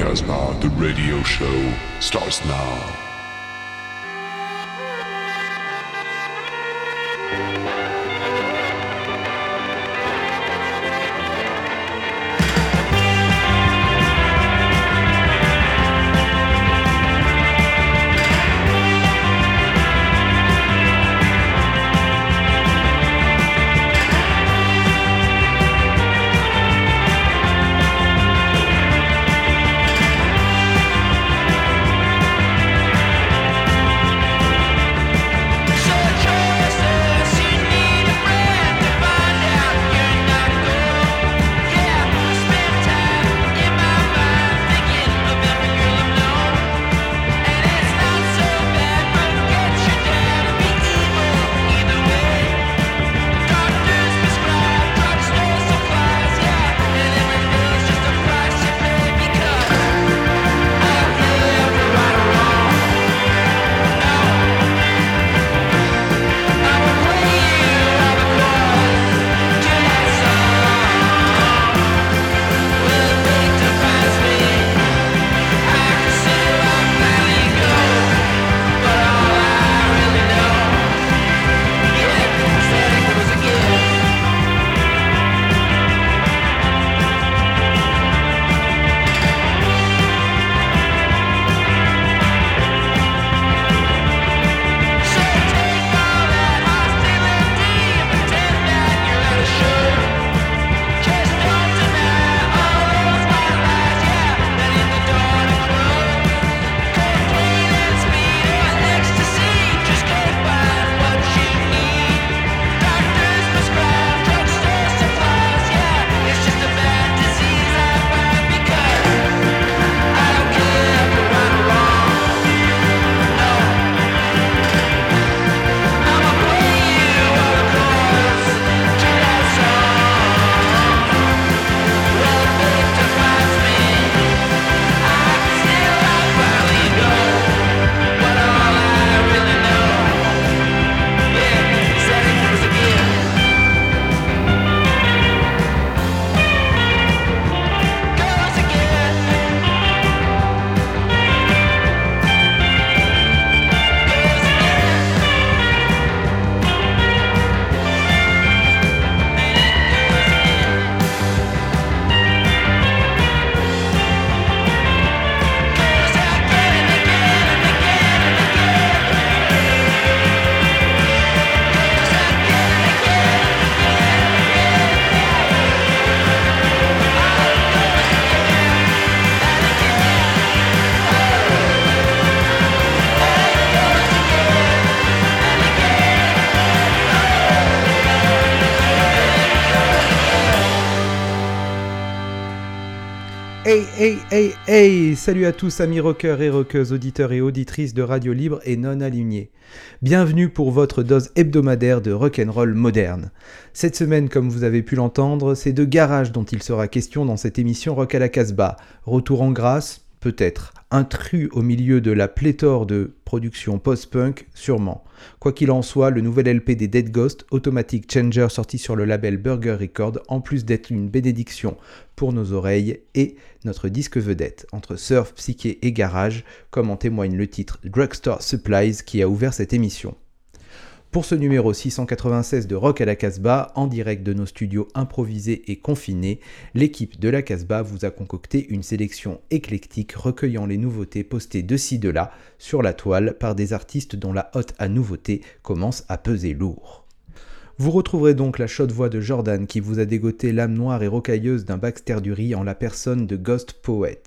Casbah, the radio show, starts now. Hey hey hey Salut à tous amis rockers et rockeuses, auditeurs et auditrices de Radio Libre et non alignés. Bienvenue pour votre dose hebdomadaire de rock'n'roll moderne. Cette semaine, comme vous avez pu l'entendre, c'est de garage dont il sera question dans cette émission Rock à la Casbah. Retour en grâce, peut-être. Intrus au milieu de la pléthore de productions post-punk, sûrement. Quoi qu'il en soit, le nouvel LP des Dead Ghost, Automatic Changer sorti sur le label Burger Record, en plus d'être une bénédiction pour nos oreilles, et notre disque vedette, entre surf, psyché et garage, comme en témoigne le titre Drugstore Supplies qui a ouvert cette émission. Pour ce numéro 696 de Rock à la Casbah, en direct de nos studios improvisés et confinés, l'équipe de la Casbah vous a concocté une sélection éclectique recueillant les nouveautés postées de ci de là sur la toile par des artistes dont la hotte à nouveautés commence à peser lourd. Vous retrouverez donc la chaude voix de Jordan qui vous a dégoté l'âme noire et rocailleuse d'un Baxter Dury en la personne de Ghost Poet,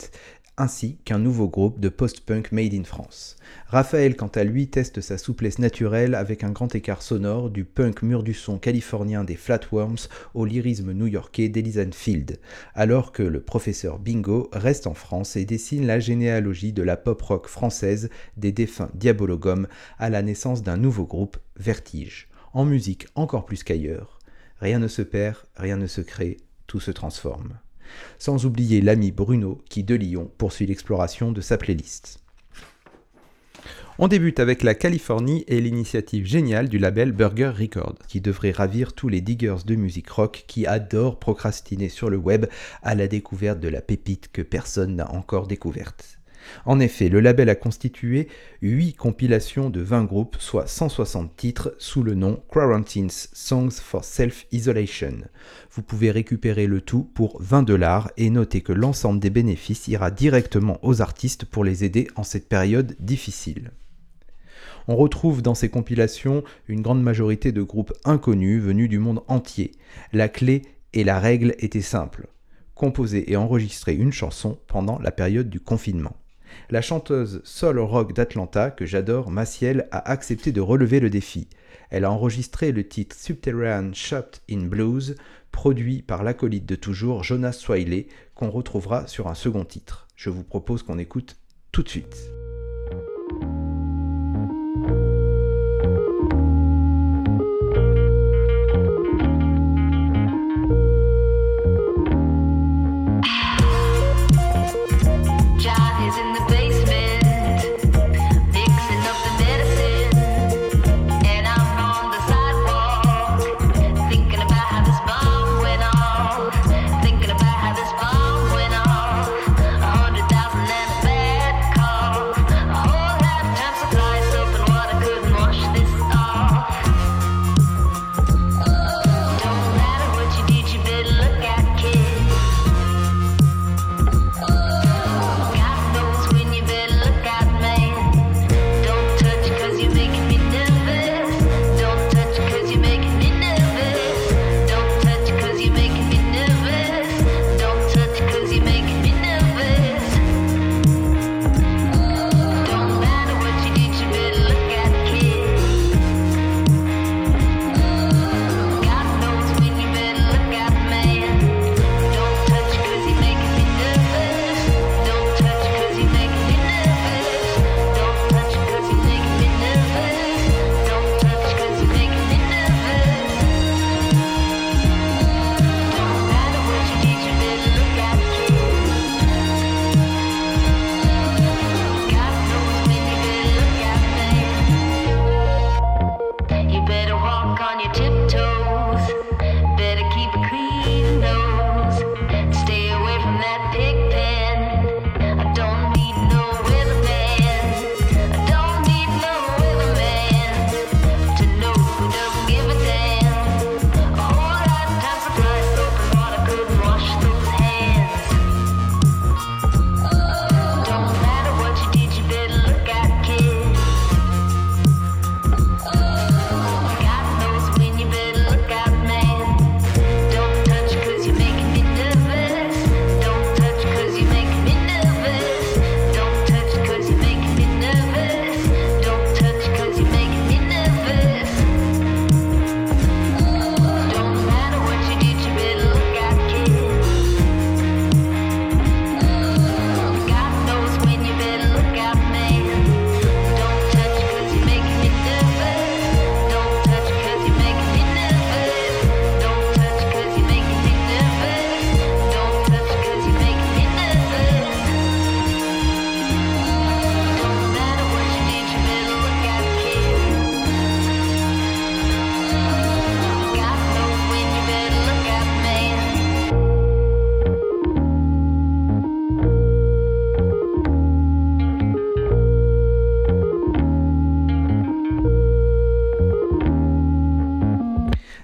ainsi qu'un nouveau groupe de post-punk made in France. Raphaël, quant à lui, teste sa souplesse naturelle avec un grand écart sonore du punk mur du son californien des Flatworms au lyrisme new-yorkais d'Elisan Field, alors que le professeur Bingo reste en France et dessine la généalogie de la pop rock française des défunts Diabologum à la naissance d'un nouveau groupe, Vertige. En musique encore plus qu'ailleurs, rien ne se perd, rien ne se crée, tout se transforme. Sans oublier l'ami Bruno qui, de Lyon, poursuit l'exploration de sa playlist. On débute avec la Californie et l'initiative géniale du label Burger Records, qui devrait ravir tous les diggers de musique rock qui adorent procrastiner sur le web à la découverte de la pépite que personne n'a encore découverte. En effet, le label a constitué 8 compilations de 20 groupes, soit 160 titres, sous le nom Quarantines Songs for Self-Isolation. Vous pouvez récupérer le tout pour 20 dollars et notez que l'ensemble des bénéfices ira directement aux artistes pour les aider en cette période difficile. On retrouve dans ces compilations une grande majorité de groupes inconnus venus du monde entier. La clé et la règle étaient simples composer et enregistrer une chanson pendant la période du confinement. La chanteuse soul rock d'Atlanta, que j'adore, Maciel, a accepté de relever le défi. Elle a enregistré le titre Subterranean Shot in Blues, produit par l'acolyte de toujours Jonas Swiley, qu'on retrouvera sur un second titre. Je vous propose qu'on écoute tout de suite.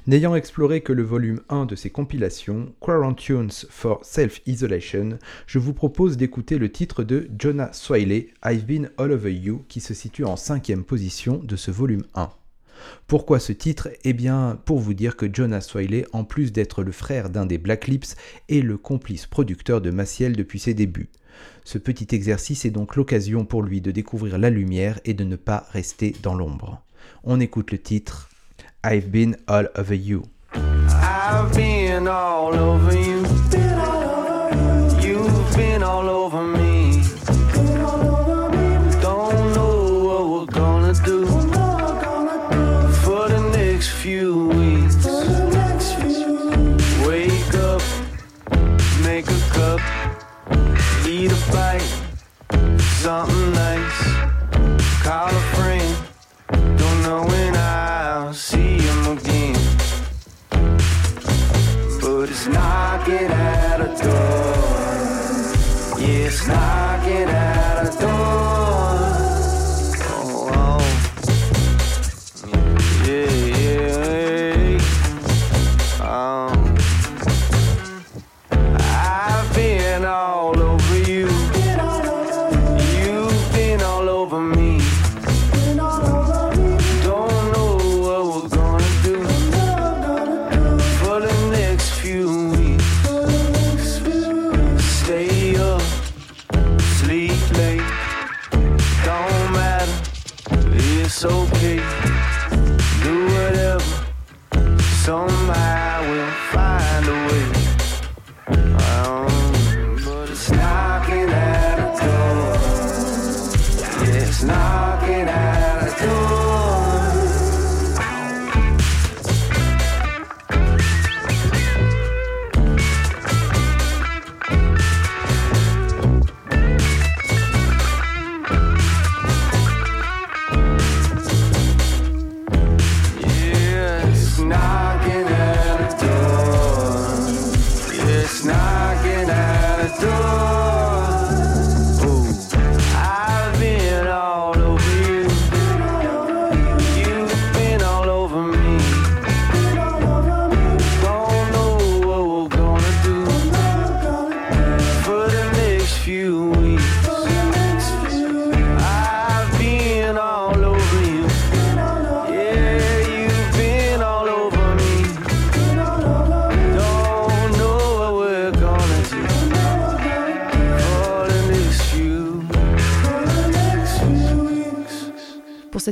N'ayant exploré que le volume 1 de ces compilations, Quarantunes for Self-Isolation, je vous propose d'écouter le titre de Jonah Swiley, I've Been All Over You, qui se situe en cinquième position de ce volume 1. Pourquoi ce titre? Eh bien, pour vous dire que Jonah Swiley, en plus d'être le frère d'un des Black Lips, est le complice producteur de Maciel depuis ses débuts. Ce petit exercice est donc l'occasion pour lui de découvrir la lumière et de ne pas rester dans l'ombre. On écoute le titre I've been all over you. I've been all over you. You've been all over me.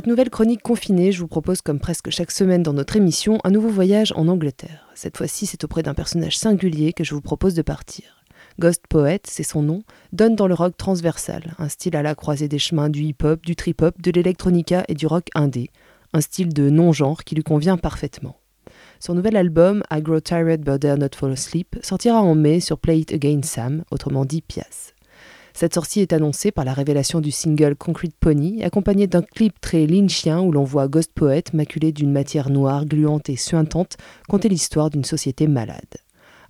Nouvelle chronique confinée, je vous propose, comme presque chaque semaine dans notre émission, un nouveau voyage en Angleterre. Cette fois-ci, c'est auprès d'un personnage singulier que je vous propose de partir. Ghost Poet, c'est son nom, donne dans le rock transversal, un style à la croisée des chemins du hip-hop, du trip-hop, de l'électronica et du rock indé, un style de non-genre qui lui convient parfaitement. Son nouvel album, I Grow Tired But Dare Not Fall Asleep, sortira en mai sur Play It Again Sam, autrement dit Pias. Cette sortie est annoncée par la révélation du single Concrete Pony, accompagné d'un clip très lynchien où l'on voit Ghost Poet, maculé d'une matière noire, gluante et suintante, conter l'histoire d'une société malade.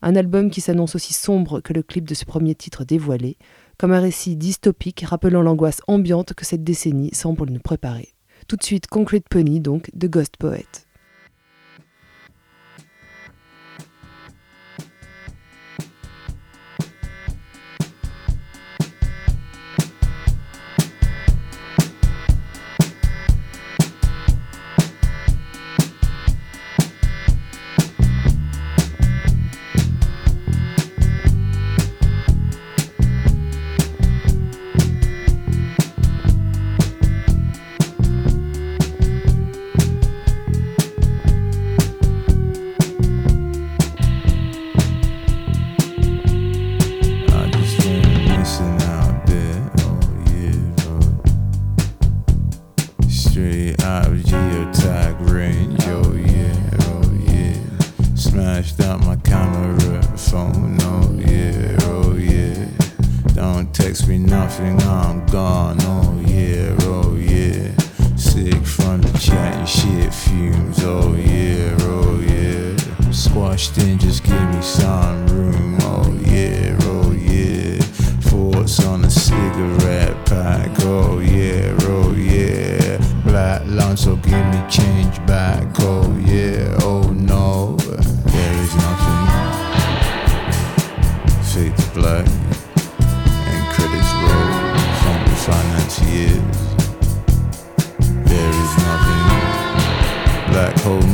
Un album qui s'annonce aussi sombre que le clip de ce premier titre dévoilé, comme un récit dystopique rappelant l'angoisse ambiante que cette décennie semble nous préparer. Tout de suite Concrete Pony donc de Ghost Poet.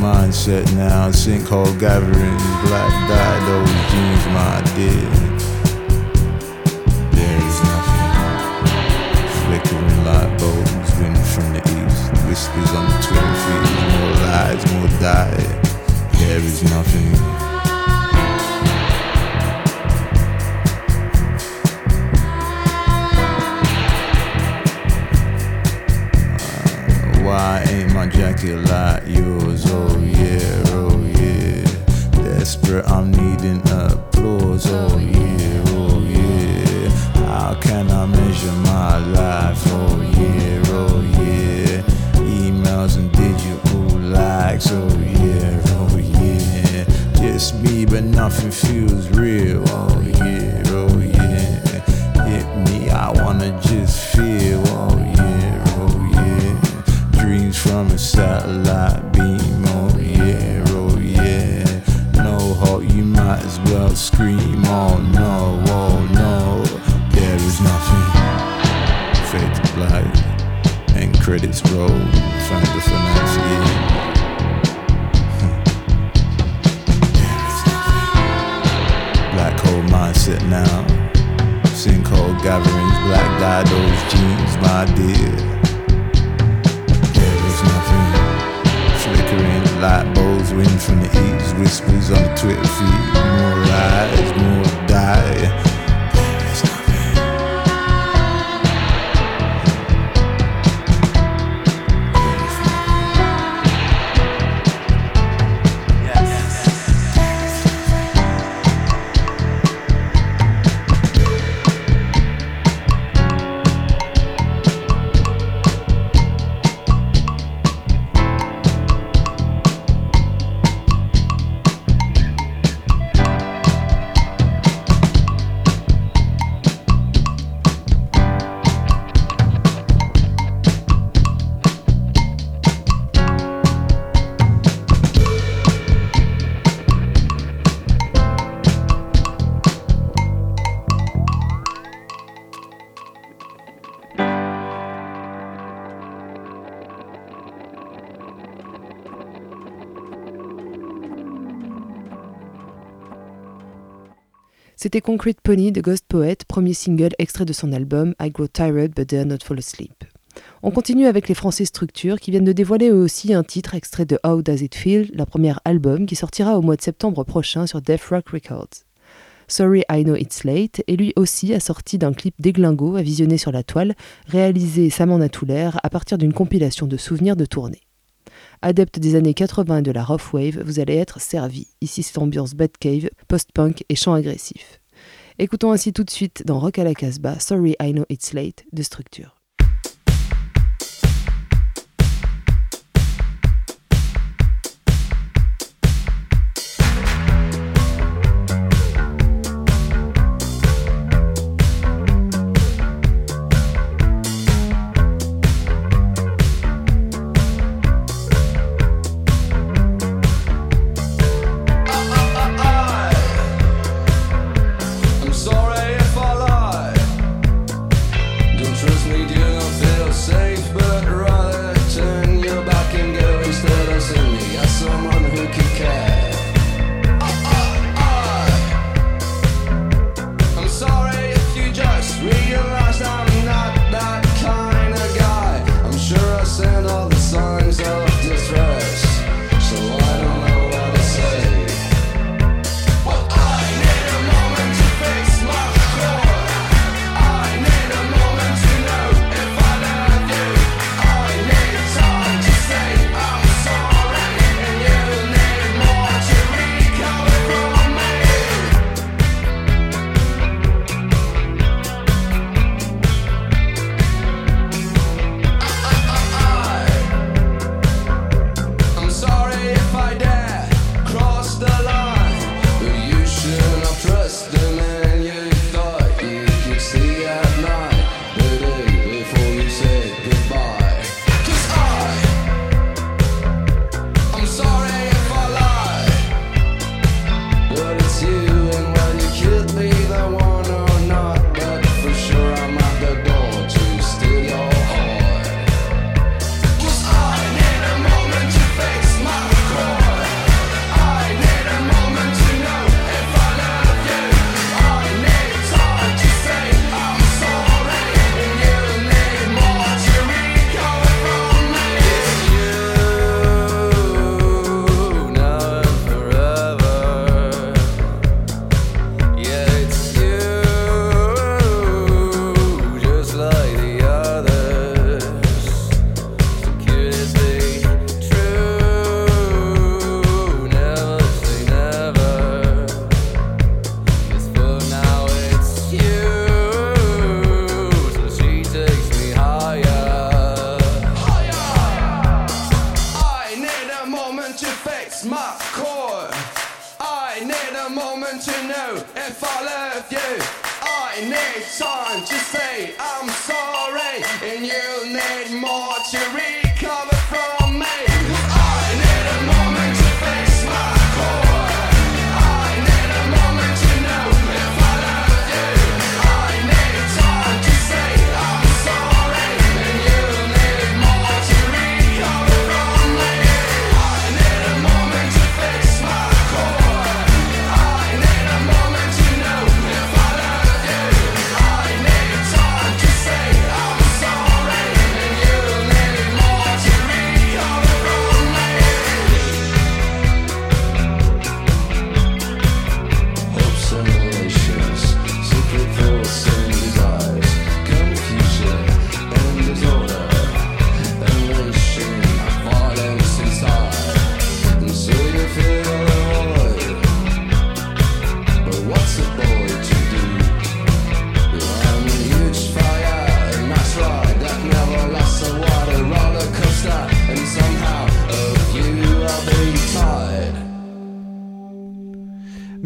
Mindset now, sinkhole gatherings, black dye, those jeans, my dear. There is nothing. Flickering light bulbs, wind from the east, whispers on the twin feet, more lies, more die. There is nothing. My jacket like yours? Oh yeah, oh yeah. Desperate, I'm needing applause. Oh yeah, oh yeah. How can I measure my life? Oh yeah, oh yeah. Emails and digital likes. Oh yeah, oh yeah. Just me, but nothing feels real. C'était Concrete Pony de Ghost Poet, premier single extrait de son album I Grow Tired But Dare Not Fall Asleep. On continue avec les Français Structure qui viennent de dévoiler eux aussi un titre extrait de How Does It Feel, leur premier album qui sortira au mois de septembre prochain sur Death Rock Records. Sorry I Know It's Late est lui aussi assorti d'un clip déglingo à visionner sur la toile, réalisé Saman Natouler à partir d'une compilation de souvenirs de tournée adepte des années 80 de la rough wave, vous allez être servi. Ici, c'est ambiance Batcave, post-punk et chant agressif. Écoutons ainsi tout de suite dans Rock à la Casbah, Sorry I Know It's Late, de Structure.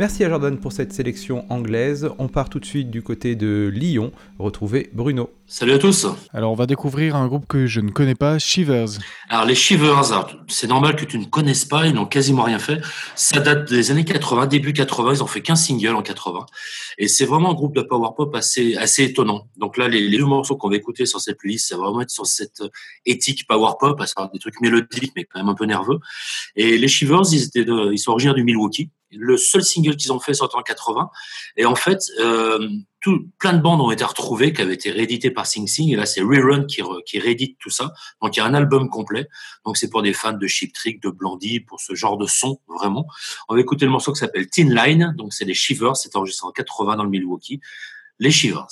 Merci à Jordan pour cette sélection anglaise. On part tout de suite du côté de Lyon, retrouver Bruno. Salut à tous. Alors on va découvrir un groupe que je ne connais pas, Shivers. Alors les Shivers, c'est normal que tu ne connaisses pas, ils n'ont quasiment rien fait. Ça date des années 80, début 80, ils ont fait 15 singles en 80. Et c'est vraiment un groupe de power pop assez, assez étonnant. Donc là, les, les deux morceaux qu'on va écouter sur cette playlist, ça va vraiment être sur cette éthique power pop, à savoir des trucs mélodiques mais quand même un peu nerveux. Et les Shivers, ils, étaient de- ils sont originaires du Milwaukee. Le seul single qu'ils ont fait sorti en 80. Et en fait, euh, tout, plein de bandes ont été retrouvées, qui avaient été rééditées par Sing Sing. Et là, c'est Rerun qui, qui réédite tout ça. Donc, il y a un album complet. Donc, c'est pour des fans de Chip Trick, de Blondie, pour ce genre de son, vraiment. On va écouter le morceau qui s'appelle Teen Line. Donc, c'est les Shivers. C'est enregistré en 80 dans le Milwaukee. Les Shivers.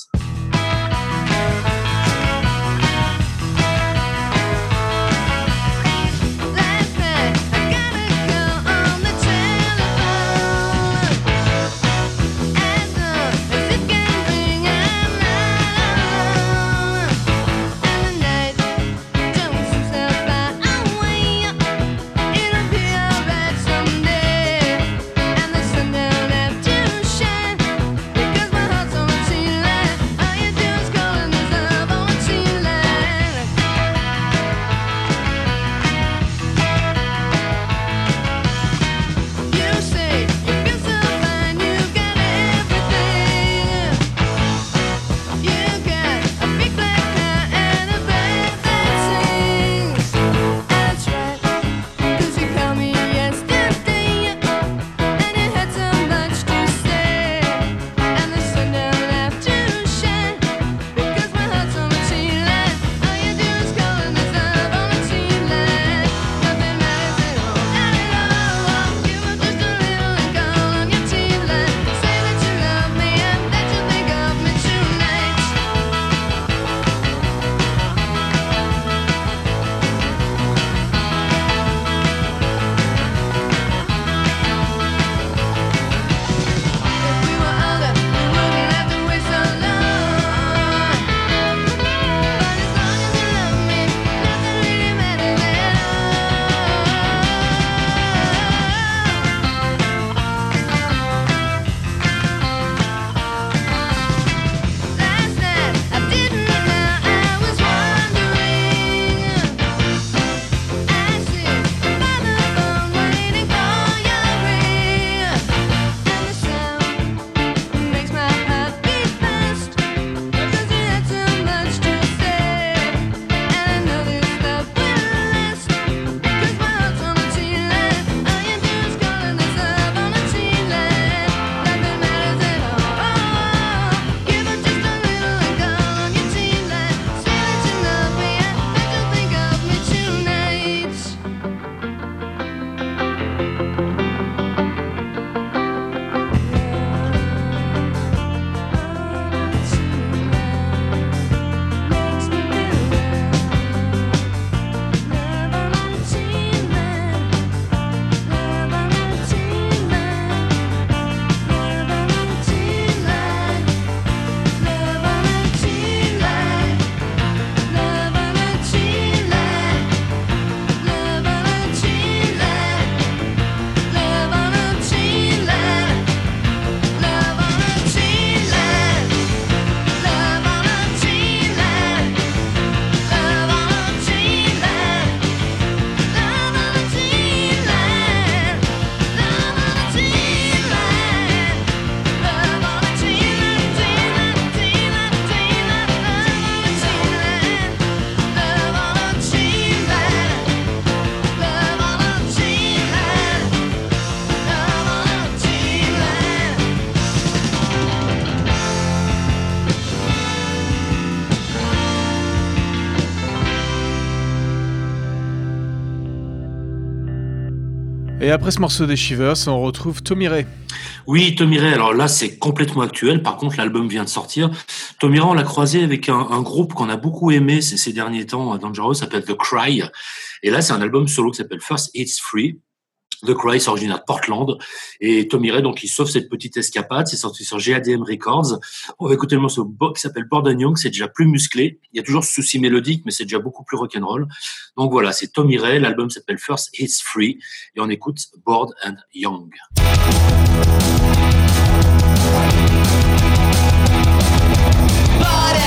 Et après ce morceau des Shivers, on retrouve Tommy Ray. Oui, Tommy Ray, alors là, c'est complètement actuel. Par contre, l'album vient de sortir. Tommy Ray, on l'a croisé avec un, groupe qu'on a beaucoup aimé ces, ces derniers temps, euh, Dangerous, s'appelle The Cry. Et là, c'est un album solo qui s'appelle First It's Free. The Cry, c'est originaire de Portland. Et Tommy Ray, donc, il sauve cette petite escapade. C'est sorti sur GADM Records. On va écouter le morceau qui s'appelle Borden Young. C'est déjà plus musclé. Il y a toujours ce souci mélodique, mais c'est déjà beaucoup plus rock'n'roll. Donc voilà, c'est Tommy Ray. L'album s'appelle First It's Free. Et on écoute Bored and Young.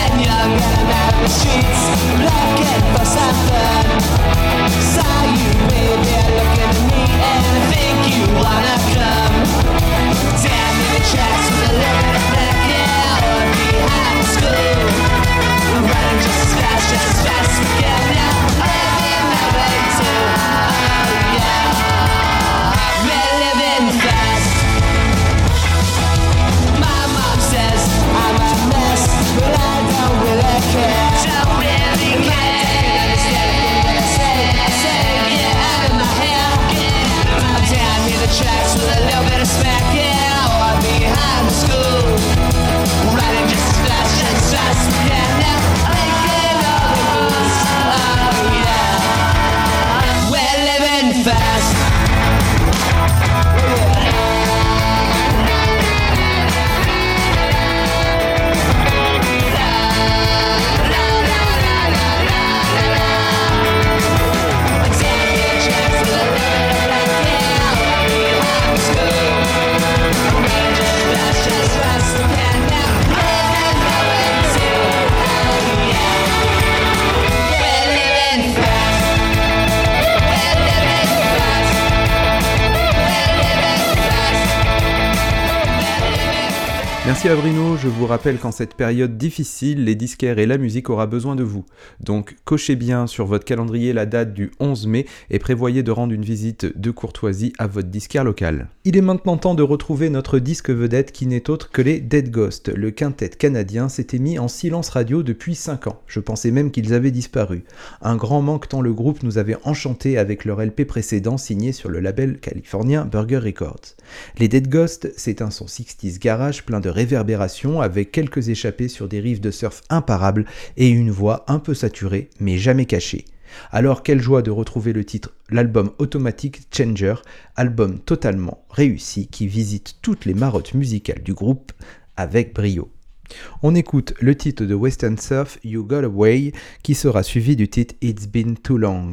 And young je vous rappelle qu'en cette période difficile, les disquaires et la musique aura besoin de vous. Donc cochez bien sur votre calendrier la date du 11 mai et prévoyez de rendre une visite de courtoisie à votre disquaire local. Il est maintenant temps de retrouver notre disque vedette qui n'est autre que les Dead Ghost. Le quintet canadien s'était mis en silence radio depuis 5 ans. Je pensais même qu'ils avaient disparu. Un grand manque tant le groupe nous avait enchanté avec leur LP précédent signé sur le label californien Burger Records. Les Dead Ghost, c'est un son 60s garage plein de réverbération avec quelques échappées sur des riffs de surf imparables et une voix un peu saturée mais jamais cachée. Alors quelle joie de retrouver le titre, l'album Automatic Changer, album totalement réussi qui visite toutes les marottes musicales du groupe avec brio. On écoute le titre de Western Surf You Got Away qui sera suivi du titre It's Been Too Long.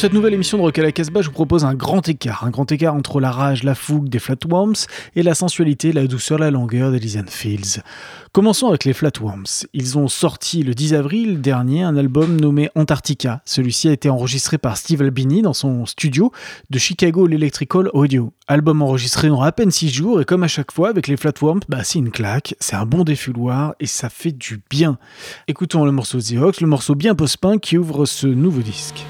Cette nouvelle émission de Rock à la Casbah, je vous propose un grand écart. Un grand écart entre la rage, la fougue des Flatworms et la sensualité, la douceur, la longueur des Lysian Fields. Commençons avec les Flatworms. Ils ont sorti le 10 avril dernier un album nommé Antarctica. Celui-ci a été enregistré par Steve Albini dans son studio de Chicago Electrical Audio. Album enregistré en à peine 6 jours et comme à chaque fois avec les Flatworms, bah c'est une claque, c'est un bon défouloir et ça fait du bien. Écoutons le morceau The Hawks, le morceau bien post-punk qui ouvre ce nouveau disque.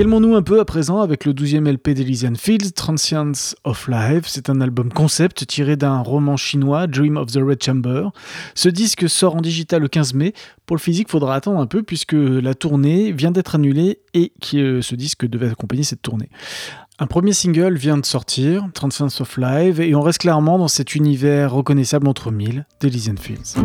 Calmons-nous un peu à présent avec le 12e LP d'Elysian Fields, Transience of Life. C'est un album concept tiré d'un roman chinois, Dream of the Red Chamber. Ce disque sort en digital le 15 mai. Pour le physique, faudra attendre un peu puisque la tournée vient d'être annulée et que euh, ce disque devait accompagner cette tournée. Un premier single vient de sortir, Transience of Life, et on reste clairement dans cet univers reconnaissable entre mille d'Elysian Fields.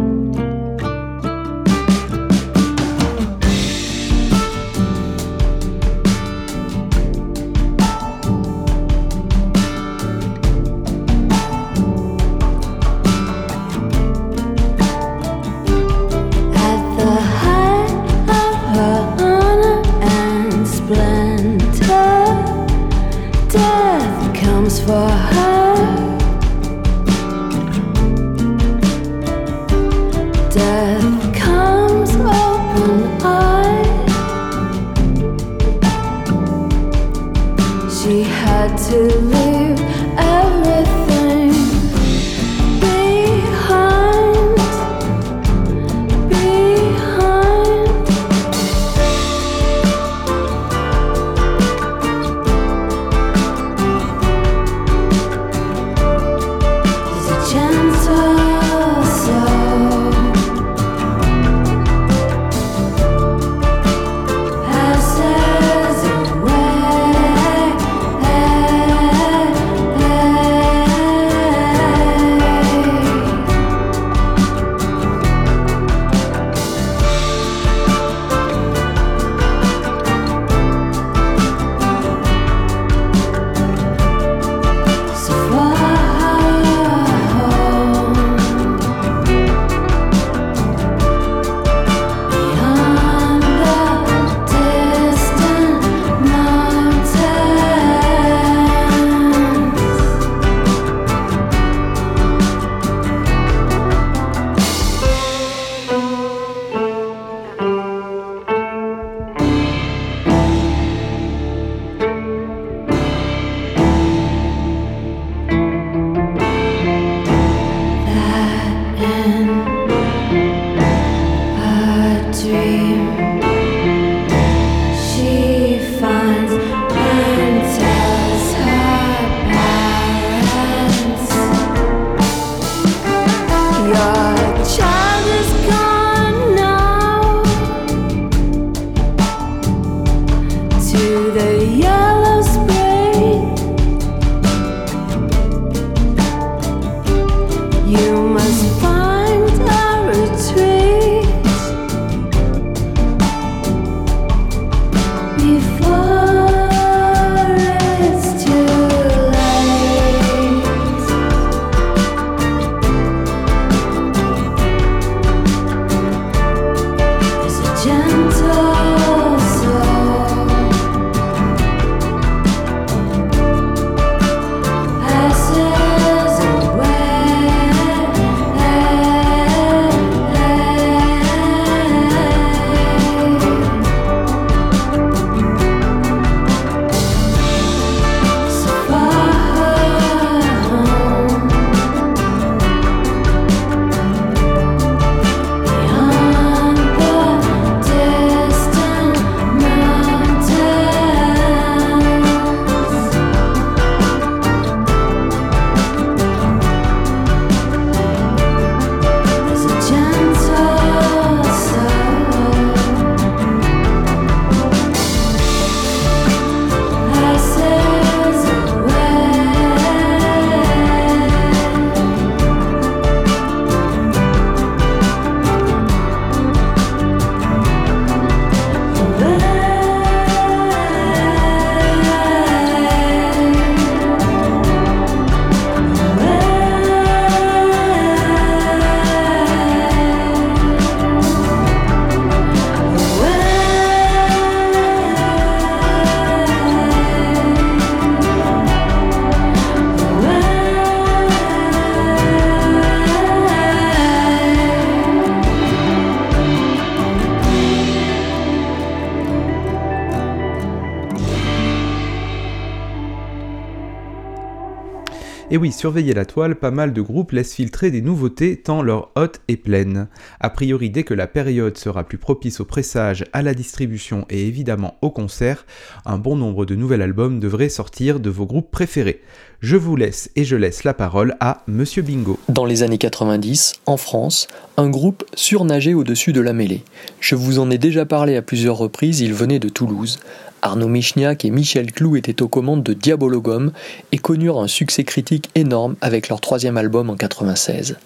Oui, surveillez la toile, pas mal de groupes laissent filtrer des nouveautés tant leur hôte est pleine. A priori, dès que la période sera plus propice au pressage, à la distribution et évidemment au concert, un bon nombre de nouveaux albums devraient sortir de vos groupes préférés. Je vous laisse et je laisse la parole à Monsieur Bingo. Dans les années 90, en France, un groupe surnageait au-dessus de la mêlée. Je vous en ai déjà parlé à plusieurs reprises, il venait de Toulouse. Arnaud Michniak et Michel Clou étaient aux commandes de Diabologum et connurent un succès critique énorme avec leur troisième album en 96.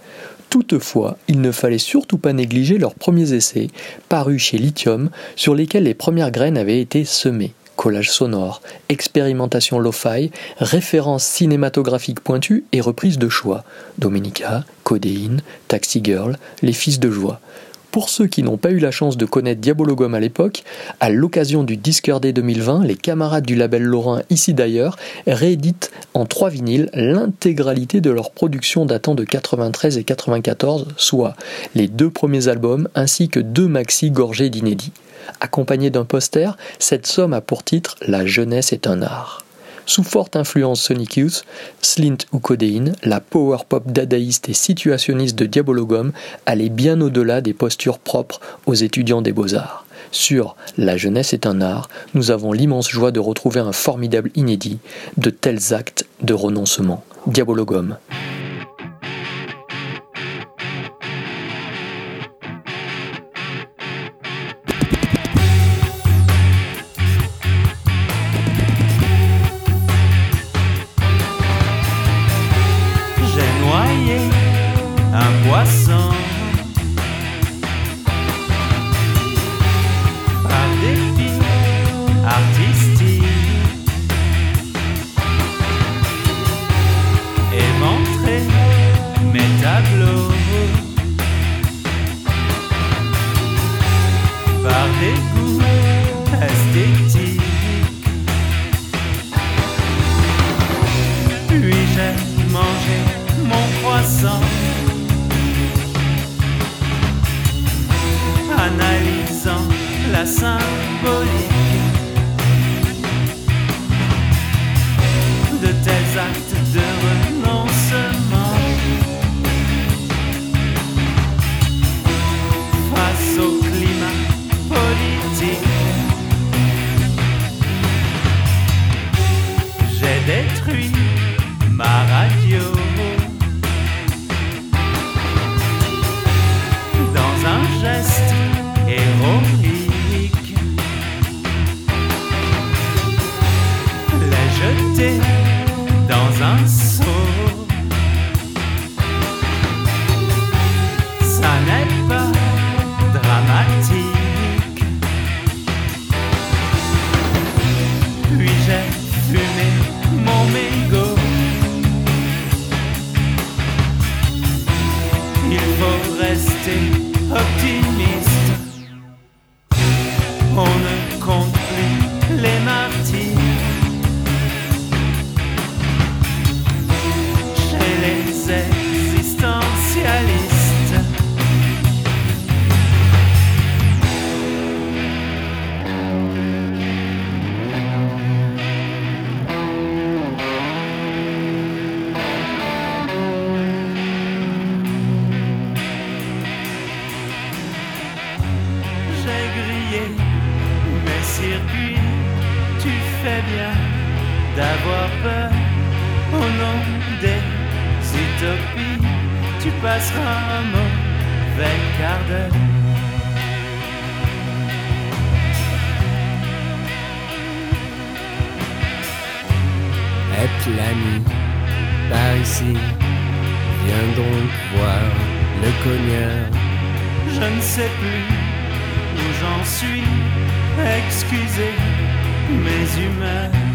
Toutefois, il ne fallait surtout pas négliger leurs premiers essais, parus chez Lithium, sur lesquels les premières graines avaient été semées. Collage sonore, expérimentation lo-fi, références cinématographiques pointues et reprises de choix. Dominica, Codéine, Taxi Girl, Les Fils de Joie. Pour ceux qui n'ont pas eu la chance de connaître Diabologum à l'époque, à l'occasion du Discord Day 2020, les camarades du label Lorrain ici d'ailleurs rééditent en trois vinyles l'intégralité de leur production datant de 93 et 94, soit les deux premiers albums ainsi que deux maxi gorgés d'inédits. Accompagné d'un poster, cette somme a pour titre La jeunesse est un art. Sous forte influence Sonic Youth, Slint ou Codéine, la power pop dadaïste et situationniste de Diabologum allait bien au-delà des postures propres aux étudiants des beaux-arts. Sur La jeunesse est un art, nous avons l'immense joie de retrouver un formidable inédit de tels actes de renoncement. Diabologum. La symbolique Tu passeras un mauvais quart d'heure. Est la nuit par ici Viens donc voir le cogneur Je ne sais plus où j'en suis. Excusez mes humeurs.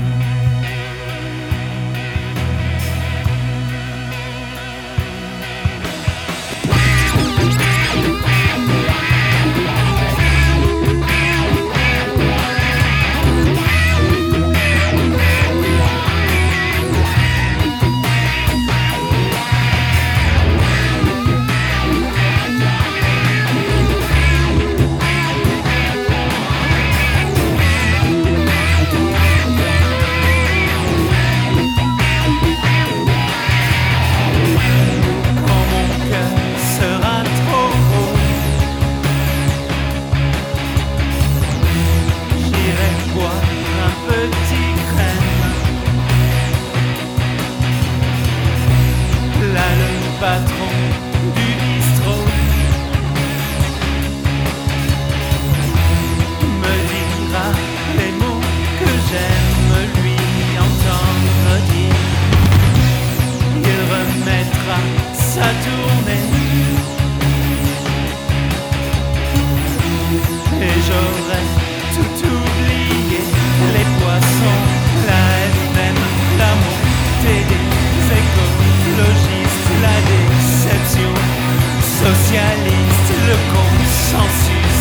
socialiste, le consensus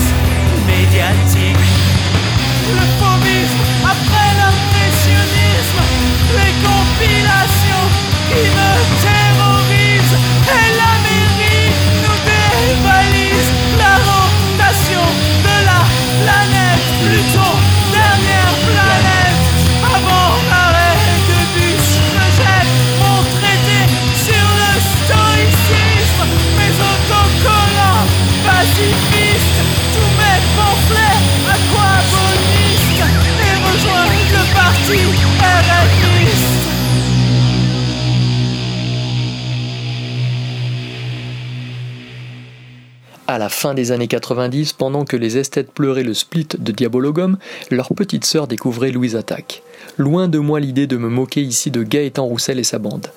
médiatique, le À la fin des années 90, pendant que les esthètes pleuraient le split de Diabologum, leur petite sœur découvrait Louise Attaque. Loin de moi l'idée de me moquer ici de Gaëtan Roussel et sa bande.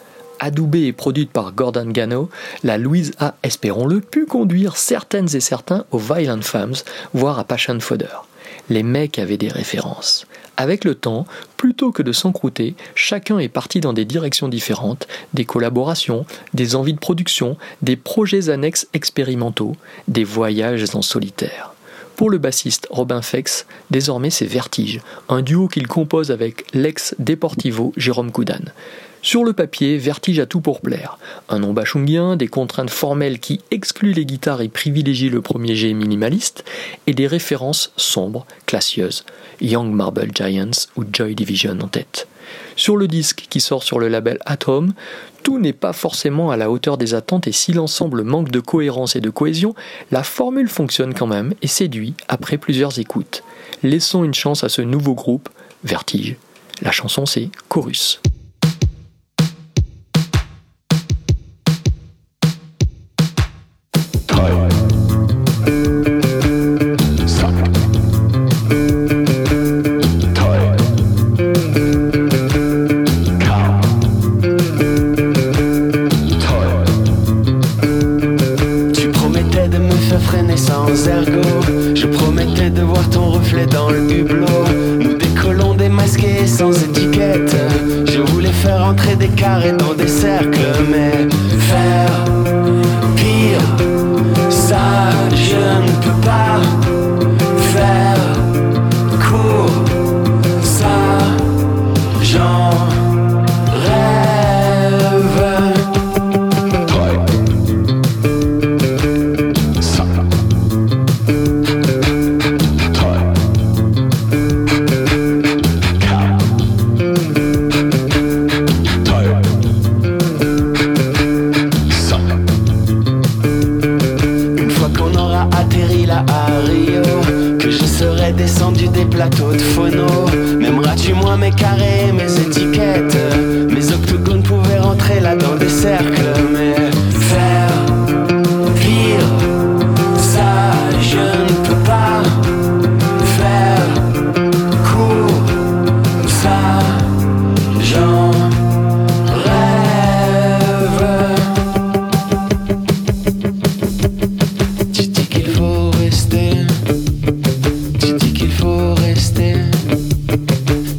Adoubée et produite par Gordon Gano, la Louise a, espérons-le, pu conduire certaines et certains aux Violent Femmes, voire à Passion Fodder. Les mecs avaient des références. Avec le temps, plutôt que de s'encrouter, chacun est parti dans des directions différentes, des collaborations, des envies de production, des projets annexes expérimentaux, des voyages en solitaire. Pour le bassiste Robin Fex, désormais c'est Vertige, un duo qu'il compose avec l'ex Deportivo Jérôme Coudan. Sur le papier, Vertige a tout pour plaire. Un nom bachungien, des contraintes formelles qui excluent les guitares et privilégient le premier jet minimaliste, et des références sombres, classieuses, Young Marble Giants ou Joy Division en tête. Sur le disque qui sort sur le label Atom, tout n'est pas forcément à la hauteur des attentes et si l'ensemble manque de cohérence et de cohésion, la formule fonctionne quand même et séduit après plusieurs écoutes. Laissons une chance à ce nouveau groupe, Vertige. La chanson c'est Chorus.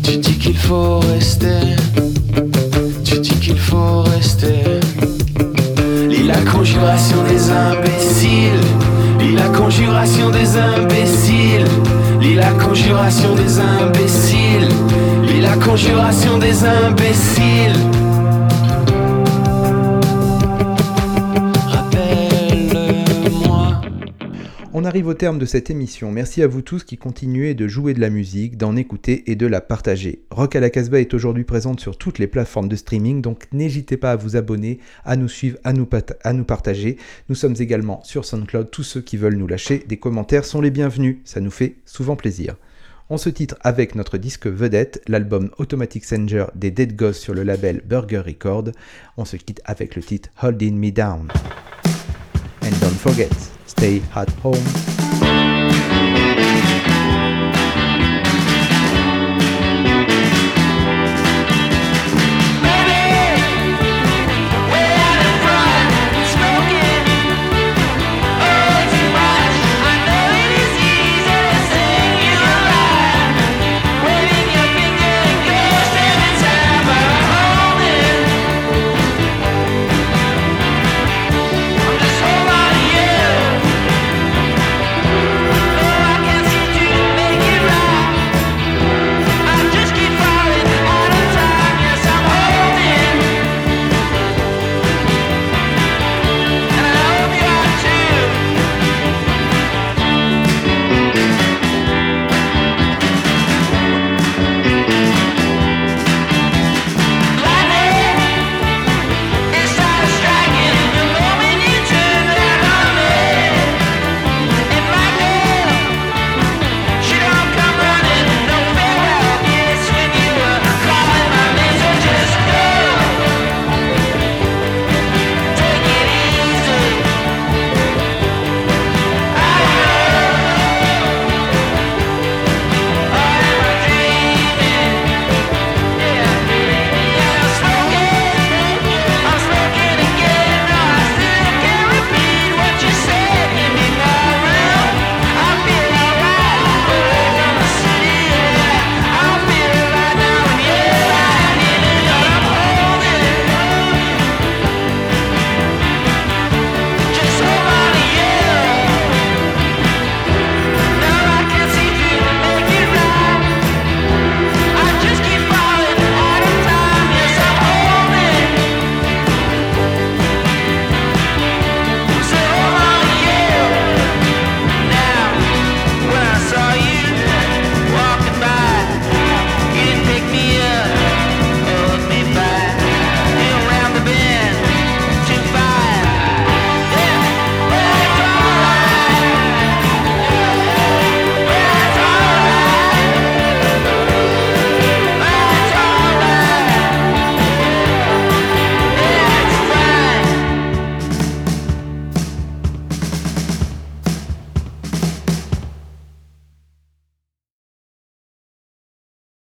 Tu dis qu'il faut rester. Tu dis qu'il faut rester. Lis la conjuration des imbéciles. Lis la conjuration des imbéciles. Lis la conjuration des imbéciles. Lis la conjuration des imbéciles. Arrive au terme de cette émission. Merci à vous tous qui continuez de jouer de la musique, d'en écouter et de la partager. Rock à la Casbah est aujourd'hui présente sur toutes les plateformes de streaming, donc n'hésitez pas à vous abonner, à nous suivre, à nous, partager. Nous sommes également sur SoundCloud. Tous ceux qui veulent nous lâcher des commentaires sont les bienvenus. Ça nous fait souvent plaisir. On se titre avec notre disque vedette, l'album Automatic Sanger des Dead Ghosts sur le label Burger Record. On se quitte avec le titre Holding Me Down. And don't forget, stay at home